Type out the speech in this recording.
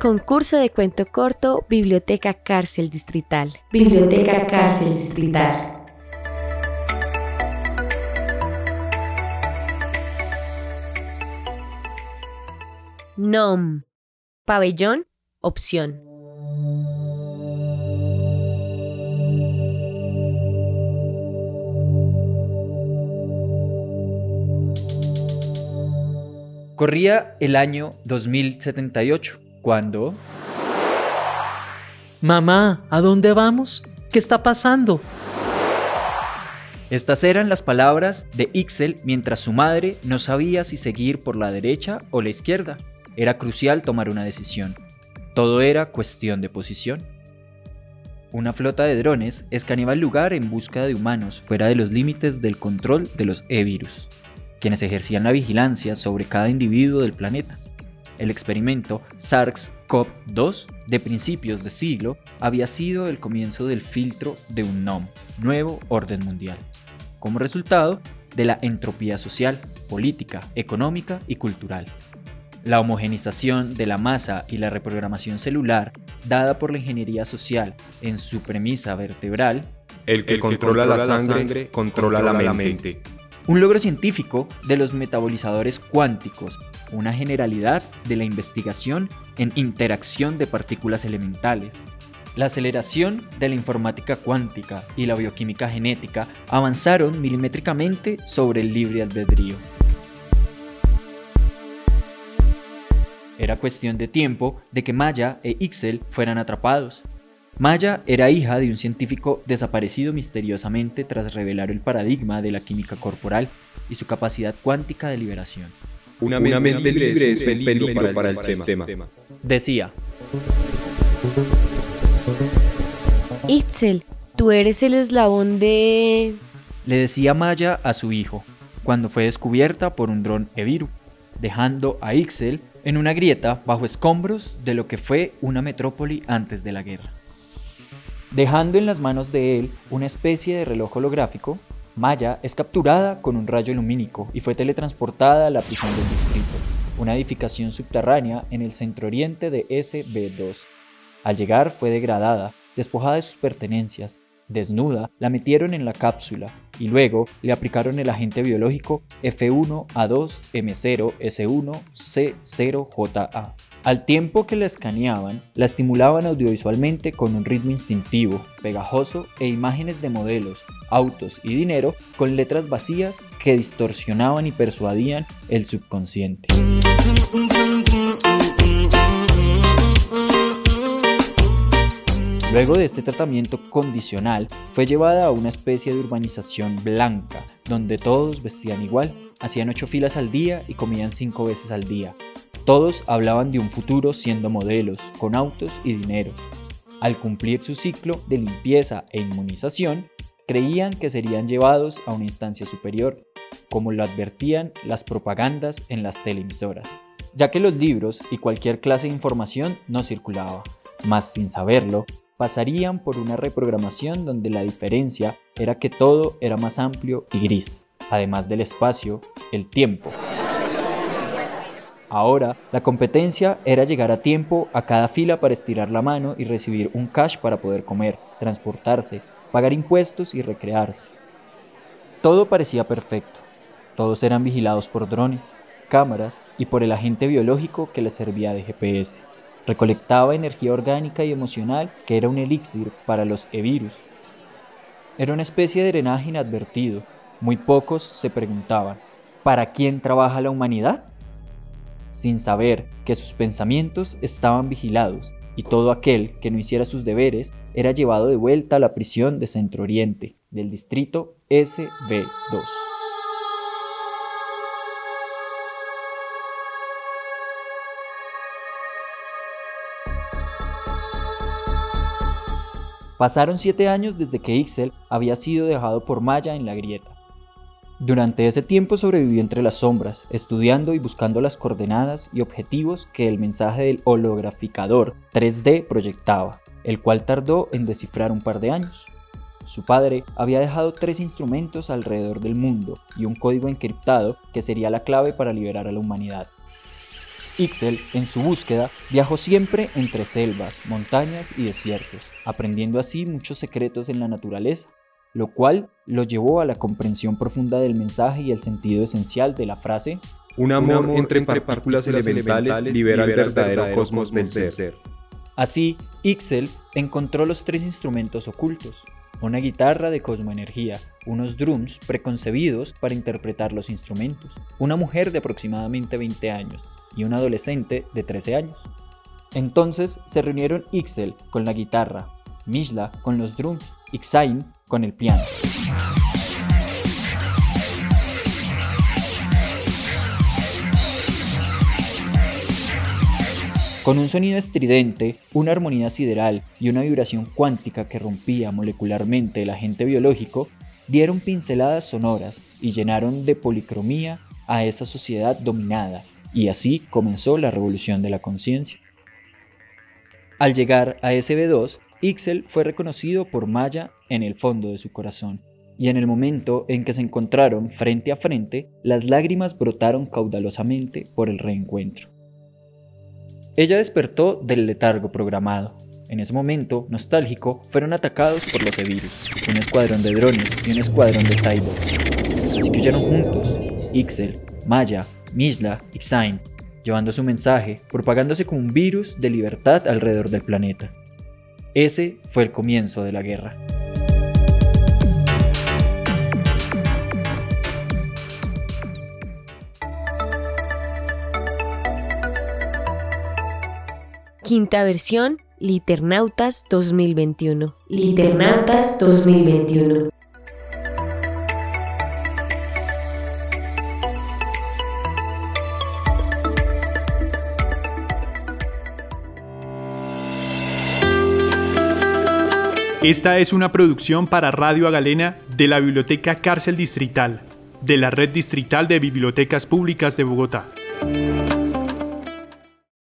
Concurso de cuento corto, Biblioteca Cárcel Distrital. Biblioteca Cárcel Distrital. NOM. Pabellón, opción. Corría el año 2078, cuando... Mamá, ¿a dónde vamos? ¿Qué está pasando? Estas eran las palabras de Ixel mientras su madre no sabía si seguir por la derecha o la izquierda. Era crucial tomar una decisión. Todo era cuestión de posición. Una flota de drones escaneaba el lugar en busca de humanos fuera de los límites del control de los E-virus quienes ejercían la vigilancia sobre cada individuo del planeta. El experimento SARS-CoV-2 de principios de siglo había sido el comienzo del filtro de un NOM, nuevo orden mundial, como resultado de la entropía social, política, económica y cultural. La homogenización de la masa y la reprogramación celular dada por la ingeniería social en su premisa vertebral, el que, controla, la, sangre, controla, la mente un logro científico de los metabolizadores cuánticos, una generalidad de la investigación en interacción de partículas elementales. La aceleración de la informática cuántica y la bioquímica genética avanzaron milimétricamente sobre el libre albedrío. Era cuestión de tiempo de que Maya e Ixel fueran atrapados, Maya era hija de un científico desaparecido misteriosamente tras revelar el paradigma de la química corporal y su capacidad cuántica de liberación. Una, mente, libre es peligro para, el, sistema. Decía. Itzel, tú eres el eslabón de... Le decía Maya a su hijo, cuando fue descubierta por un dron Eviru, dejando a Ixel en una grieta bajo escombros de lo que fue una metrópoli antes de la guerra. Dejando en las manos de él una especie de reloj holográfico, Maya es capturada con un rayo lumínico y fue teletransportada a la prisión del distrito, una edificación subterránea en el centro oriente de SB2. Al llegar fue degradada, despojada de sus pertenencias, desnuda, la metieron en la cápsula y luego le aplicaron el agente biológico F1A2M0S1C0JA. Al tiempo que la escaneaban, la estimulaban audiovisualmente con un ritmo instintivo, pegajoso e imágenes de modelos, autos y dinero con letras vacías que distorsionaban y persuadían el subconsciente. Luego de este tratamiento condicional, fue llevada a una especie de urbanización blanca, donde todos vestían igual, hacían ocho filas al día y comían cinco veces al día, todos hablaban de un futuro siendo modelos, con autos y dinero. Al cumplir su ciclo de limpieza e inmunización, creían que serían llevados a una instancia superior, como lo advertían las propagandas en las televisoras, ya que los libros y cualquier clase de información no circulaba, mas sin saberlo, pasarían por una reprogramación donde la diferencia era que todo era más amplio y gris, además del espacio, el tiempo Ahora, la competencia era llegar a tiempo a cada fila para estirar la mano y recibir un cash para poder comer, transportarse, pagar impuestos y recrearse. Todo parecía perfecto. Todos eran vigilados por drones, cámaras y por el agente biológico que les servía de GPS. Recolectaba energía orgánica y emocional que era un elixir para los e-virus. Era una especie de drenaje inadvertido. Muy pocos se preguntaban, ¿para quién trabaja la humanidad? Sin saber que sus pensamientos estaban vigilados y todo aquel que no hiciera sus deberes era llevado de vuelta a la prisión de Centro Oriente del distrito SB2. Pasaron siete años desde que Ixel había sido dejado por Maya en la grieta. Durante ese tiempo sobrevivió entre las sombras, estudiando y buscando las coordenadas y objetivos que el mensaje del holograficador 3D proyectaba, el cual tardó en descifrar un par de años. Su padre había dejado tres instrumentos alrededor del mundo y un código encriptado que sería la clave para liberar a la humanidad. Ixel, en su búsqueda, viajó siempre entre selvas, montañas y desiertos, aprendiendo así muchos secretos en la naturaleza, lo cual lo llevó a la comprensión profunda del mensaje y el sentido esencial de la frase Un amor, entre, partículas, elementales, libera el verdadero cosmos del ser. Así, Ixel encontró los tres instrumentos ocultos, una guitarra de cosmoenergía, unos drums preconcebidos para interpretar los instrumentos, una mujer de aproximadamente 20 años y un adolescente de 13 años. Entonces se reunieron Ixel con la guitarra, Mishla con los drums, Ixain con el piano. Con un sonido estridente, una armonía sideral y una vibración cuántica que rompía molecularmente el agente biológico, dieron pinceladas sonoras y llenaron de policromía a esa sociedad dominada, y así comenzó la revolución de la conciencia. Al llegar a SB2, Ixel fue reconocido por Maya en el fondo de su corazón, y en el momento en que se encontraron frente a frente, las lágrimas brotaron caudalosamente por el reencuentro. Ella despertó del letargo programado. En ese momento, nostálgico, fueron atacados por los Evirus, un escuadrón de drones y un escuadrón de cyborgs. Así que huyeron juntos, Ixel, Maya, Mishla y Xain, llevando su mensaje, propagándose como un virus de libertad alrededor del planeta. Ese fue el comienzo de la guerra. Quinta versión, Liternautas 2021. Liternautas 2021. Esta es una producción para Radio Agalena de la Biblioteca Cárcel Distrital, de la Red Distrital de Bibliotecas Públicas de Bogotá.